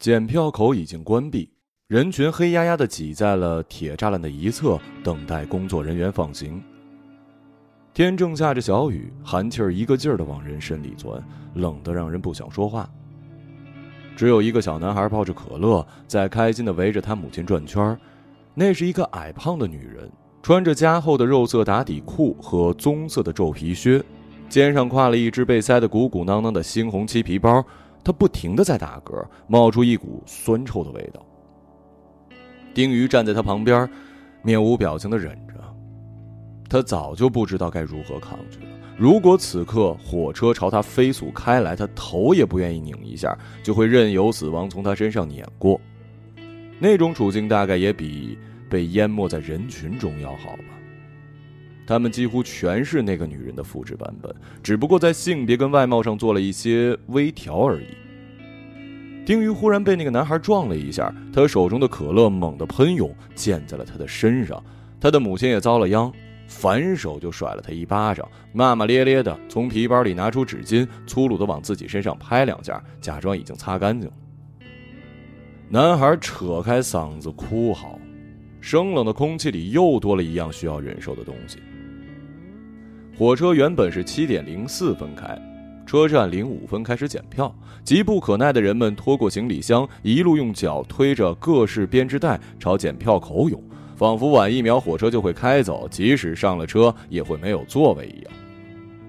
检票口已经关闭，人群黑压压的挤在了铁栅栏的一侧，等待工作人员放行。天正下着小雨，寒气儿一个劲儿的往人身里钻，冷得让人不想说话。只有一个小男孩抱着可乐，在开心的围着他母亲转圈儿。那是一个矮胖的女人，穿着加厚的肉色打底裤和棕色的皱皮靴，肩上挎了一只被塞得鼓鼓囊囊的猩红漆皮包。他不停的在打嗝，冒出一股酸臭的味道。丁瑜站在他旁边，面无表情的忍着。他早就不知道该如何抗拒了。如果此刻火车朝他飞速开来，他头也不愿意拧一下，就会任由死亡从他身上碾过。那种处境大概也比被淹没在人群中要好吧。他们几乎全是那个女人的复制版本，只不过在性别跟外貌上做了一些微调而已。丁瑜忽然被那个男孩撞了一下，他手中的可乐猛地喷涌，溅在了他的身上。他的母亲也遭了殃。反手就甩了他一巴掌，骂骂咧咧的从皮包里拿出纸巾，粗鲁的往自己身上拍两下，假装已经擦干净了。男孩扯开嗓子哭嚎，生冷的空气里又多了一样需要忍受的东西。火车原本是七点零四分开，车站零五分开始检票，急不可耐的人们拖过行李箱，一路用脚推着各式编织袋朝检票口涌。仿佛晚一秒火车就会开走，即使上了车也会没有座位一样。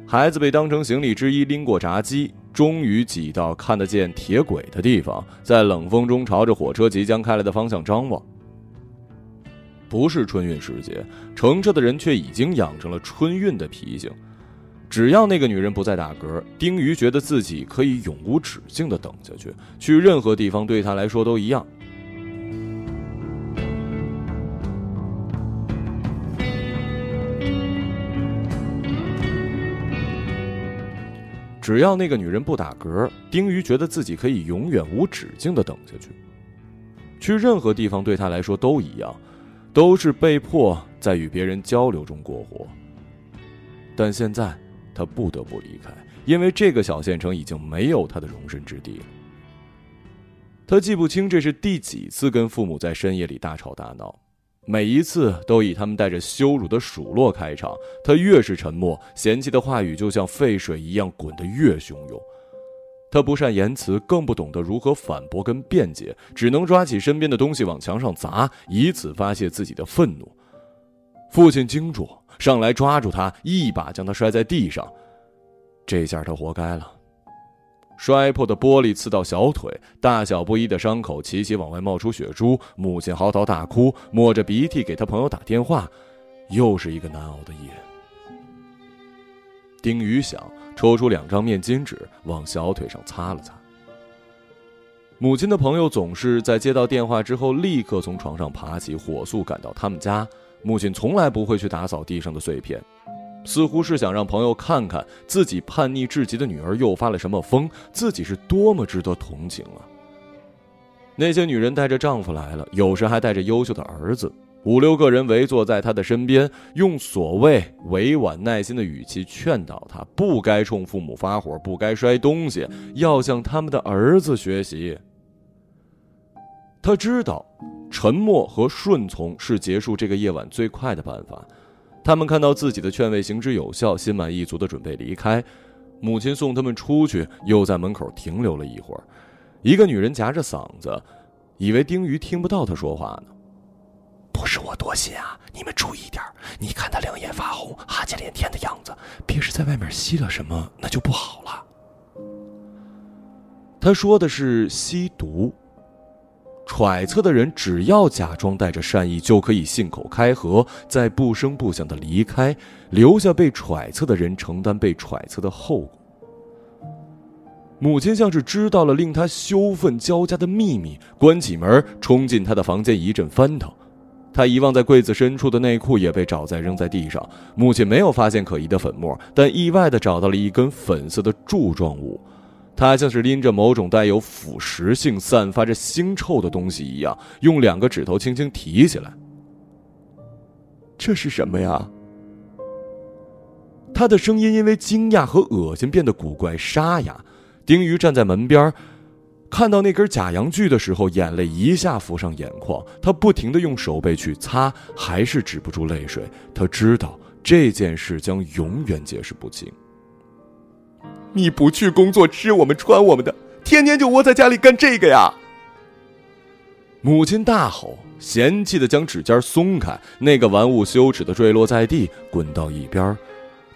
孩子被当成行李之一拎过闸机，终于挤到看得见铁轨的地方，在冷风中朝着火车即将开来的方向张望。不是春运时节，乘车的人却已经养成了春运的脾性。只要那个女人不再打嗝，丁瑜觉得自己可以永无止境的等下去，去任何地方对他来说都一样。只要那个女人不打嗝，丁瑜觉得自己可以永远无止境的等下去。去任何地方对他来说都一样，都是被迫在与别人交流中过活。但现在他不得不离开，因为这个小县城已经没有他的容身之地了。他记不清这是第几次跟父母在深夜里大吵大闹。每一次都以他们带着羞辱的数落开场，他越是沉默，嫌弃的话语就像沸水一样滚得越汹涌。他不善言辞，更不懂得如何反驳跟辩解，只能抓起身边的东西往墙上砸，以此发泄自己的愤怒。父亲惊住，上来抓住他，一把将他摔在地上。这下他活该了。摔破的玻璃刺到小腿，大小不一的伤口齐齐往外冒出血珠。母亲嚎啕大哭，抹着鼻涕给他朋友打电话。又是一个难熬的夜。丁宇想抽出两张面巾纸往小腿上擦了擦。母亲的朋友总是在接到电话之后立刻从床上爬起，火速赶到他们家。母亲从来不会去打扫地上的碎片。似乎是想让朋友看看自己叛逆至极的女儿又发了什么疯，自己是多么值得同情啊！那些女人带着丈夫来了，有时还带着优秀的儿子，五六个人围坐在他的身边，用所谓委婉耐心的语气劝导他不该冲父母发火，不该摔东西，要向他们的儿子学习。他知道，沉默和顺从是结束这个夜晚最快的办法。他们看到自己的劝慰行之有效，心满意足的准备离开。母亲送他们出去，又在门口停留了一会儿。一个女人夹着嗓子，以为丁瑜听不到她说话呢。不是我多心啊，你们注意点你看他两眼发红、哈欠连天的样子，别是在外面吸了什么，那就不好了。他说的是吸毒。揣测的人只要假装带着善意，就可以信口开河，再不声不响的离开，留下被揣测的人承担被揣测的后果。母亲像是知道了令他羞愤交加的秘密，关起门冲进他的房间，一阵翻腾。他遗忘在柜子深处的内裤也被找在扔在地上。母亲没有发现可疑的粉末，但意外的找到了一根粉色的柱状物。他像是拎着某种带有腐蚀性、散发着腥臭的东西一样，用两个指头轻轻提起来。这是什么呀？他的声音因为惊讶和恶心变得古怪沙哑。丁瑜站在门边，看到那根假阳具的时候，眼泪一下浮上眼眶。他不停的用手背去擦，还是止不住泪水。他知道这件事将永远解释不清。你不去工作，吃我们穿我们的，天天就窝在家里干这个呀！母亲大吼，嫌弃的将指尖松开，那个玩物羞耻的坠落在地，滚到一边。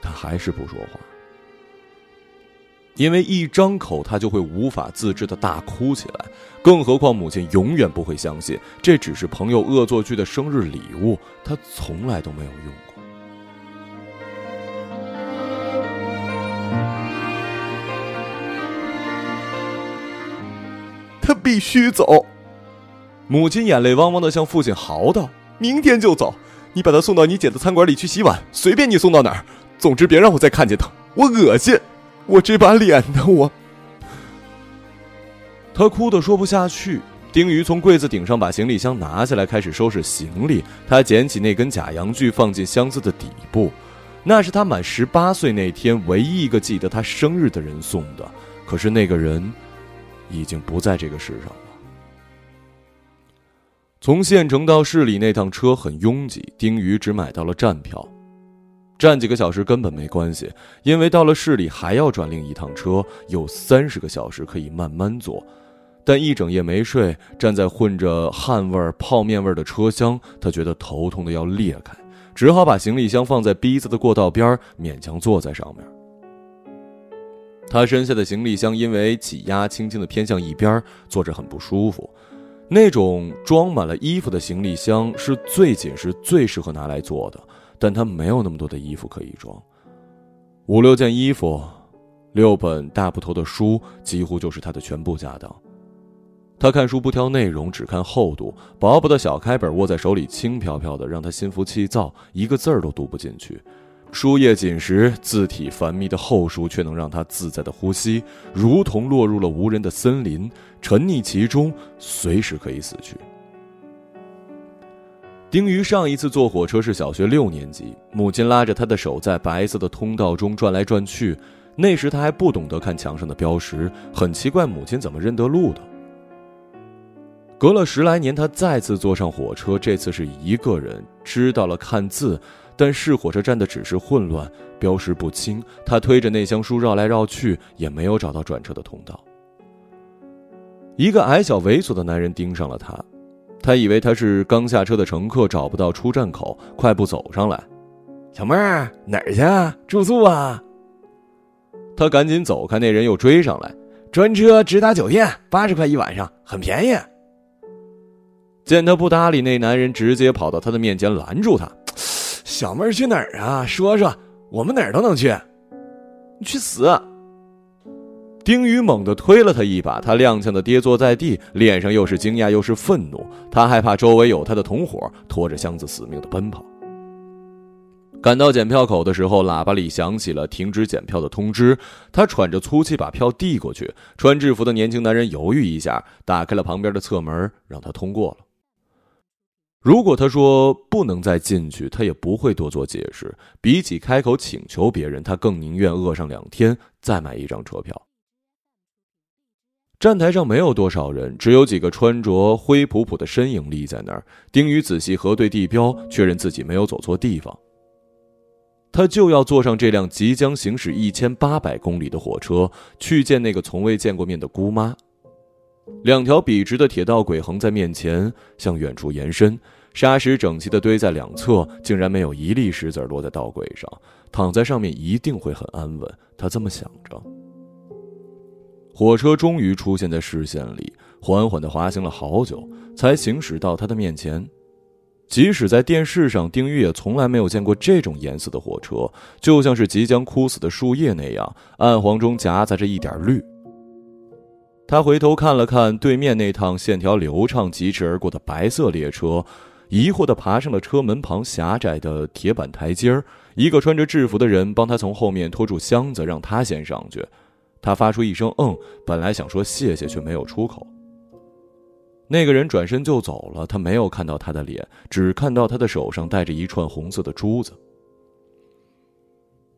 他还是不说话。因为一张口，他就会无法自制的大哭起来。更何况，母亲永远不会相信这只是朋友恶作剧的生日礼物，他从来都没有用过。他必须走。母亲眼泪汪汪的向父亲嚎道：“明天就走，你把他送到你姐的餐馆里去洗碗，随便你送到哪儿，总之别让我再看见他，我恶心。”我这把脸呢？我，他哭得说不下去。丁鱼从柜子顶上把行李箱拿下来，开始收拾行李。他捡起那根假阳具，放进箱子的底部。那是他满十八岁那天唯一一个记得他生日的人送的。可是那个人已经不在这个世上了。从县城到市里那趟车很拥挤，丁鱼只买到了站票。站几个小时根本没关系，因为到了市里还要转另一趟车，有三十个小时可以慢慢坐。但一整夜没睡，站在混着汗味儿、泡面味儿的车厢，他觉得头痛的要裂开，只好把行李箱放在逼仄的过道边，勉强坐在上面。他身下的行李箱因为挤压，轻轻的偏向一边，坐着很不舒服。那种装满了衣服的行李箱是最紧实、最适合拿来坐的。但他没有那么多的衣服可以装，五六件衣服，六本大部头的书，几乎就是他的全部家当。他看书不挑内容，只看厚度，薄薄的小开本握在手里轻飘飘的，让他心浮气躁，一个字儿都读不进去。书页紧实，字体繁密的厚书却能让他自在的呼吸，如同落入了无人的森林，沉溺其中，随时可以死去。丁鱼上一次坐火车是小学六年级，母亲拉着他的手在白色的通道中转来转去。那时他还不懂得看墙上的标识，很奇怪母亲怎么认得路的。隔了十来年，他再次坐上火车，这次是一个人，知道了看字，但是火车站的指示混乱，标识不清。他推着那箱书绕来绕去，也没有找到转车的通道。一个矮小猥琐的男人盯上了他。他以为他是刚下车的乘客，找不到出站口，快步走上来。小妹儿哪儿去啊？住宿啊？他赶紧走开，那人又追上来。专车直达酒店，八十块一晚上，很便宜。见他不搭理，那男人直接跑到他的面前拦住他：“小妹儿去哪儿啊？说说，我们哪儿都能去。你去死！”丁宇猛地推了他一把，他踉跄的跌坐在地，脸上又是惊讶又是愤怒。他害怕周围有他的同伙，拖着箱子死命的奔跑。赶到检票口的时候，喇叭里响起了停止检票的通知。他喘着粗气把票递过去，穿制服的年轻男人犹豫一下，打开了旁边的侧门，让他通过了。如果他说不能再进去，他也不会多做解释。比起开口请求别人，他更宁愿饿上两天，再买一张车票。站台上没有多少人，只有几个穿着灰扑扑的身影立在那儿。丁宇仔细核对地标，确认自己没有走错地方。他就要坐上这辆即将行驶一千八百公里的火车，去见那个从未见过面的姑妈。两条笔直的铁道轨横在面前，向远处延伸，沙石整齐地堆在两侧，竟然没有一粒石子落在道轨上。躺在上面一定会很安稳，他这么想着。火车终于出现在视线里，缓缓地滑行了好久，才行驶到他的面前。即使在电视上，丁玉也从来没有见过这种颜色的火车，就像是即将枯死的树叶那样，暗黄中夹杂着一点绿。他回头看了看对面那趟线条流畅、疾驰而过的白色列车，疑惑地爬上了车门旁狭窄的铁板台阶儿。一个穿着制服的人帮他从后面拖住箱子，让他先上去。他发出一声“嗯”，本来想说谢谢，却没有出口。那个人转身就走了，他没有看到他的脸，只看到他的手上戴着一串红色的珠子。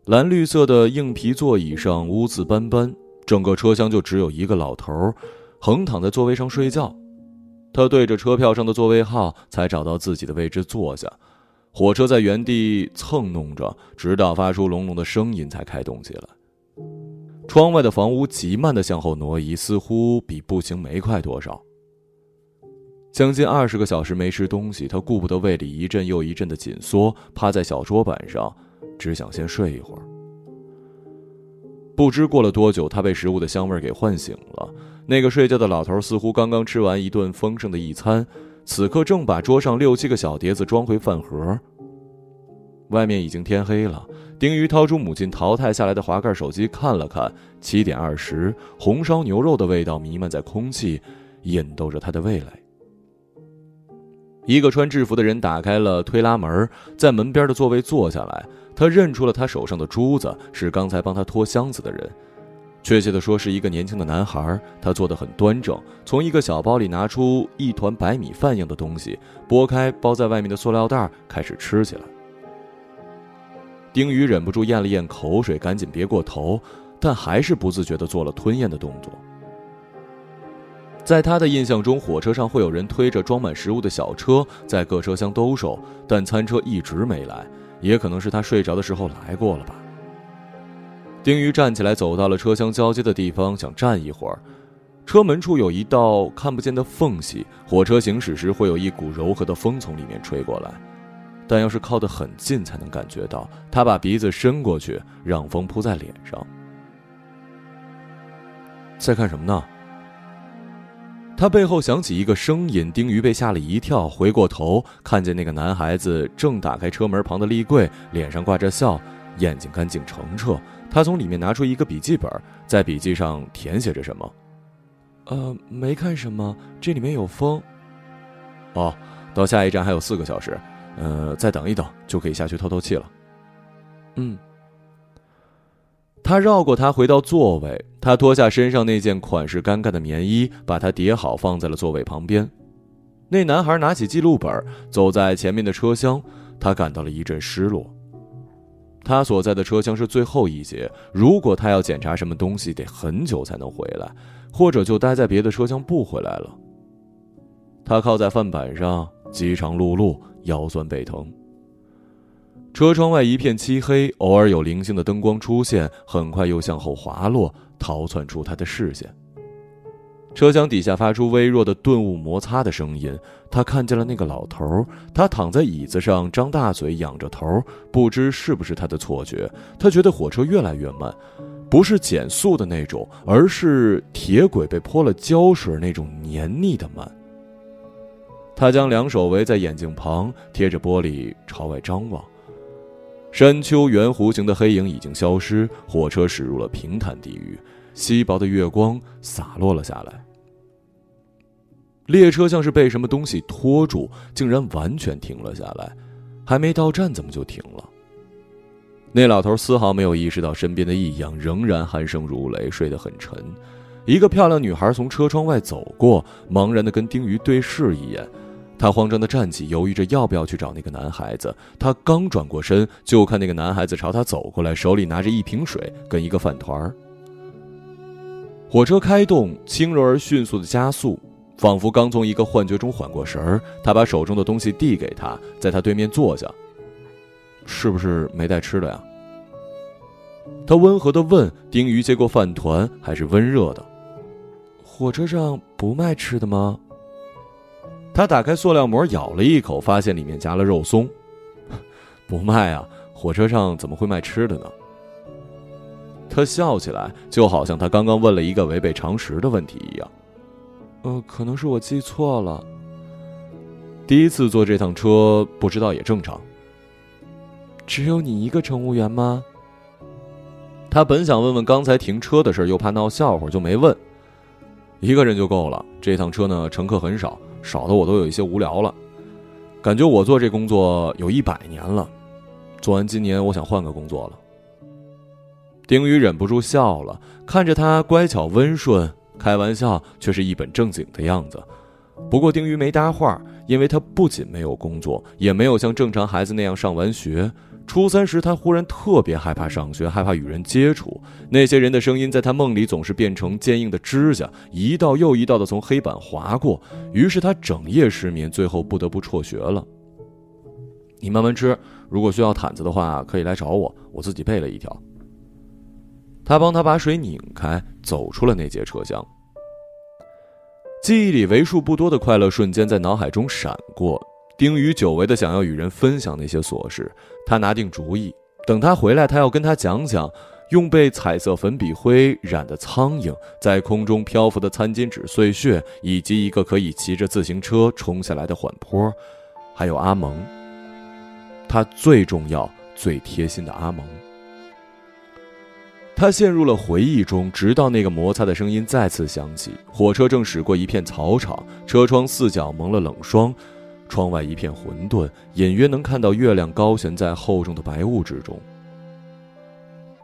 蓝绿色的硬皮座椅上污渍斑斑，整个车厢就只有一个老头横躺在座位上睡觉。他对着车票上的座位号，才找到自己的位置坐下。火车在原地蹭弄着，直到发出隆隆的声音才开动起来。窗外的房屋极慢的向后挪移，似乎比步行没快多少。将近二十个小时没吃东西，他顾不得胃里一阵又一阵的紧缩，趴在小桌板上，只想先睡一会儿。不知过了多久，他被食物的香味给唤醒了。那个睡觉的老头似乎刚刚吃完一顿丰盛的一餐。此刻正把桌上六七个小碟子装回饭盒。外面已经天黑了。丁鱼掏出母亲淘汰下来的滑盖手机看了看，七点二十，红烧牛肉的味道弥漫在空气，引逗着他的味蕾。一个穿制服的人打开了推拉门，在门边的座位坐下来。他认出了他手上的珠子，是刚才帮他拖箱子的人。确切的说，是一个年轻的男孩。他坐得很端正，从一个小包里拿出一团白米饭样的东西，拨开包在外面的塑料袋，开始吃起来。丁鱼忍不住咽了咽口水，赶紧别过头，但还是不自觉地做了吞咽的动作。在他的印象中，火车上会有人推着装满食物的小车在各车厢兜售，但餐车一直没来，也可能是他睡着的时候来过了吧。丁鱼站起来，走到了车厢交接的地方，想站一会儿。车门处有一道看不见的缝隙，火车行驶时会有一股柔和的风从里面吹过来，但要是靠得很近才能感觉到。他把鼻子伸过去，让风扑在脸上。在看什么呢？他背后响起一个声音，丁鱼被吓了一跳，回过头看见那个男孩子正打开车门旁的立柜，脸上挂着笑，眼睛干净澄澈。他从里面拿出一个笔记本，在笔记上填写着什么。呃，没看什么，这里面有风。哦，到下一站还有四个小时，呃，再等一等就可以下去透透气了。嗯。他绕过他回到座位，他脱下身上那件款式尴尬的棉衣，把它叠好放在了座位旁边。那男孩拿起记录本，走在前面的车厢，他感到了一阵失落。他所在的车厢是最后一节，如果他要检查什么东西，得很久才能回来，或者就待在别的车厢不回来了。他靠在饭板上，饥肠辘辘，腰酸背疼。车窗外一片漆黑，偶尔有零星的灯光出现，很快又向后滑落，逃窜出他的视线。车厢底下发出微弱的顿物摩擦的声音。他看见了那个老头，他躺在椅子上，张大嘴，仰着头。不知是不是他的错觉，他觉得火车越来越慢，不是减速的那种，而是铁轨被泼了胶水那种黏腻的慢。他将两手围在眼睛旁，贴着玻璃朝外张望。山丘圆弧形的黑影已经消失，火车驶入了平坦地域，稀薄的月光洒落了下来。列车像是被什么东西拖住，竟然完全停了下来。还没到站，怎么就停了？那老头丝毫没有意识到身边的异样，仍然鼾声如雷，睡得很沉。一个漂亮女孩从车窗外走过，茫然的跟丁鱼对视一眼。他慌张的站起，犹豫着要不要去找那个男孩子。他刚转过身，就看那个男孩子朝他走过来，手里拿着一瓶水跟一个饭团儿火车开动，轻柔而迅速的加速。仿佛刚从一个幻觉中缓过神儿，他把手中的东西递给他，在他对面坐下。是不是没带吃的呀？他温和的问。丁鱼接过饭团，还是温热的。火车上不卖吃的吗？他打开塑料膜，咬了一口，发现里面夹了肉松。不卖啊，火车上怎么会卖吃的呢？他笑起来，就好像他刚刚问了一个违背常识的问题一样。呃，可能是我记错了。第一次坐这趟车，不知道也正常。只有你一个乘务员吗？他本想问问刚才停车的事，又怕闹笑话，就没问。一个人就够了。这趟车呢，乘客很少，少的我都有一些无聊了。感觉我做这工作有一百年了，做完今年，我想换个工作了。丁宇忍不住笑了，看着他乖巧温顺。开玩笑却是一本正经的样子，不过丁鱼没搭话，因为他不仅没有工作，也没有像正常孩子那样上完学，初三时，他忽然特别害怕上学，害怕与人接触。那些人的声音在他梦里总是变成坚硬的指甲，一道又一道的从黑板划过。于是他整夜失眠，最后不得不辍学了。你慢慢吃，如果需要毯子的话，可以来找我，我自己备了一条。他帮他把水拧开，走出了那节车厢。记忆里为数不多的快乐瞬间在脑海中闪过。丁宇久违的想要与人分享那些琐事，他拿定主意，等他回来，他要跟他讲讲，用被彩色粉笔灰染的苍蝇，在空中漂浮的餐巾纸碎屑，以及一个可以骑着自行车冲下来的缓坡，还有阿蒙，他最重要、最贴心的阿蒙。他陷入了回忆中，直到那个摩擦的声音再次响起。火车正驶过一片草场，车窗四角蒙了冷霜。窗外一片混沌，隐约能看到月亮高悬在厚重的白雾之中。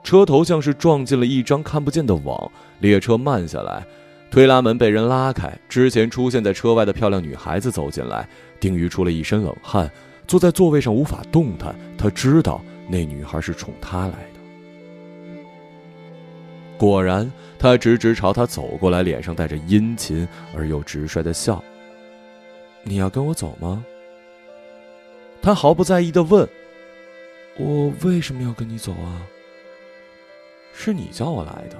车头像是撞进了一张看不见的网，列车慢下来，推拉门被人拉开，之前出现在车外的漂亮女孩子走进来。丁瑜出了一身冷汗，坐在座位上无法动弹。他知道那女孩是冲他来的。果然，他直直朝他走过来，脸上带着殷勤而又直率的笑。你要跟我走吗？他毫不在意的问：“我为什么要跟你走啊？”是你叫我来的，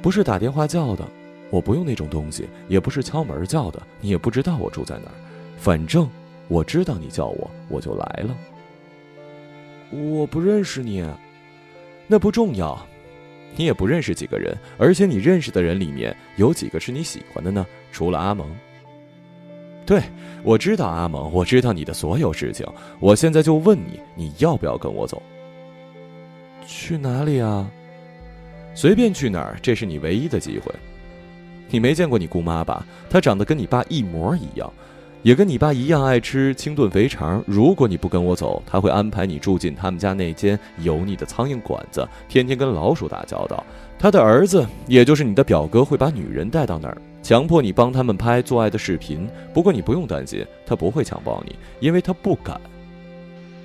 不是打电话叫的。我不用那种东西，也不是敲门叫的。你也不知道我住在哪儿，反正我知道你叫我，我就来了。我不认识你，那不重要。你也不认识几个人，而且你认识的人里面有几个是你喜欢的呢？除了阿蒙。对，我知道阿蒙，我知道你的所有事情。我现在就问你，你要不要跟我走？去哪里啊？随便去哪儿，这是你唯一的机会。你没见过你姑妈吧？她长得跟你爸一模一样，也跟你爸一样爱吃清炖肥肠。如果你不跟我走，他会安排你住进他们家那间油腻的苍蝇馆子，天天跟老鼠打交道。他的儿子，也就是你的表哥，会把女人带到那儿。强迫你帮他们拍做爱的视频，不过你不用担心，他不会强暴你，因为他不敢。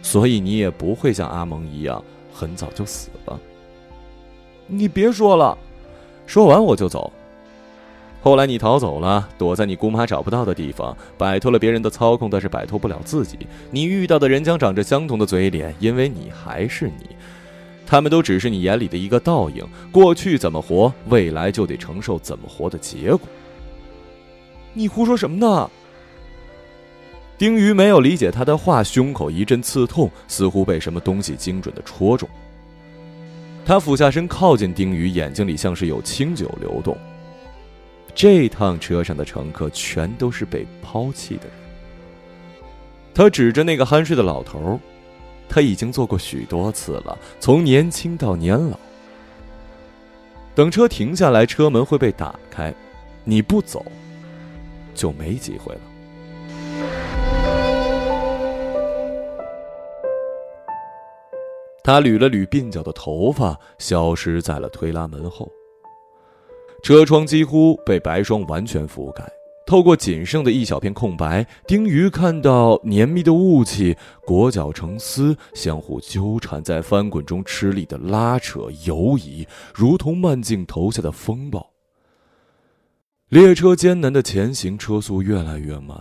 所以你也不会像阿蒙一样很早就死了。你别说了，说完我就走。后来你逃走了，躲在你姑妈找不到的地方，摆脱了别人的操控，但是摆脱不了自己。你遇到的人将长着相同的嘴脸，因为你还是你。他们都只是你眼里的一个倒影，过去怎么活，未来就得承受怎么活的结果。你胡说什么呢？丁瑜没有理解他的话，胸口一阵刺痛，似乎被什么东西精准的戳中。他俯下身靠近丁瑜，眼睛里像是有清酒流动。这趟车上的乘客全都是被抛弃的人。他指着那个酣睡的老头，他已经做过许多次了，从年轻到年老。等车停下来，车门会被打开，你不走。就没机会了。他捋了捋鬓角的头发，消失在了推拉门后。车窗几乎被白霜完全覆盖，透过仅剩的一小片空白，丁瑜看到黏密的雾气裹脚成丝，相互纠缠在翻滚中，吃力的拉扯游移，如同慢镜头下的风暴。列车艰难的前行，车速越来越慢。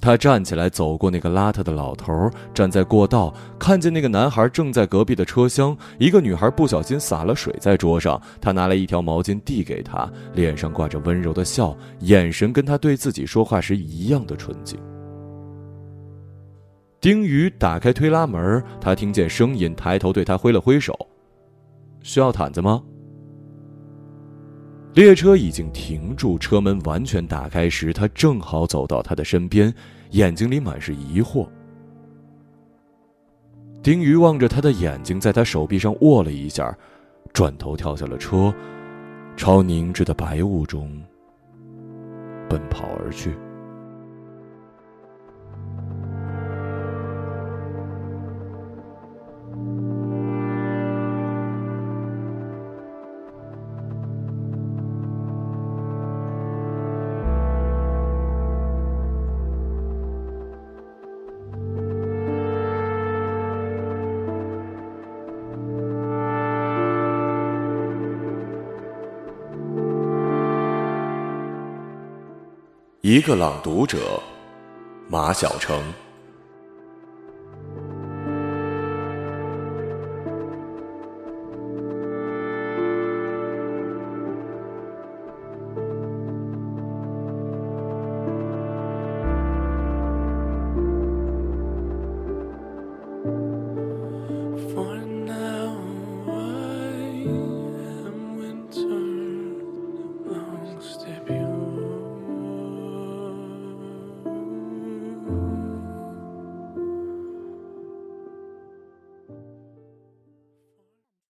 他站起来，走过那个邋遢的老头，站在过道，看见那个男孩正在隔壁的车厢。一个女孩不小心洒了水在桌上，他拿来一条毛巾递给她，脸上挂着温柔的笑，眼神跟他对自己说话时一样的纯净。丁宇打开推拉门，他听见声音，抬头对他挥了挥手：“需要毯子吗？”列车已经停住，车门完全打开时，他正好走到他的身边，眼睛里满是疑惑。丁鱼望着他的眼睛，在他手臂上握了一下，转头跳下了车，朝凝滞的白雾中奔跑而去。一个朗读者，马晓成。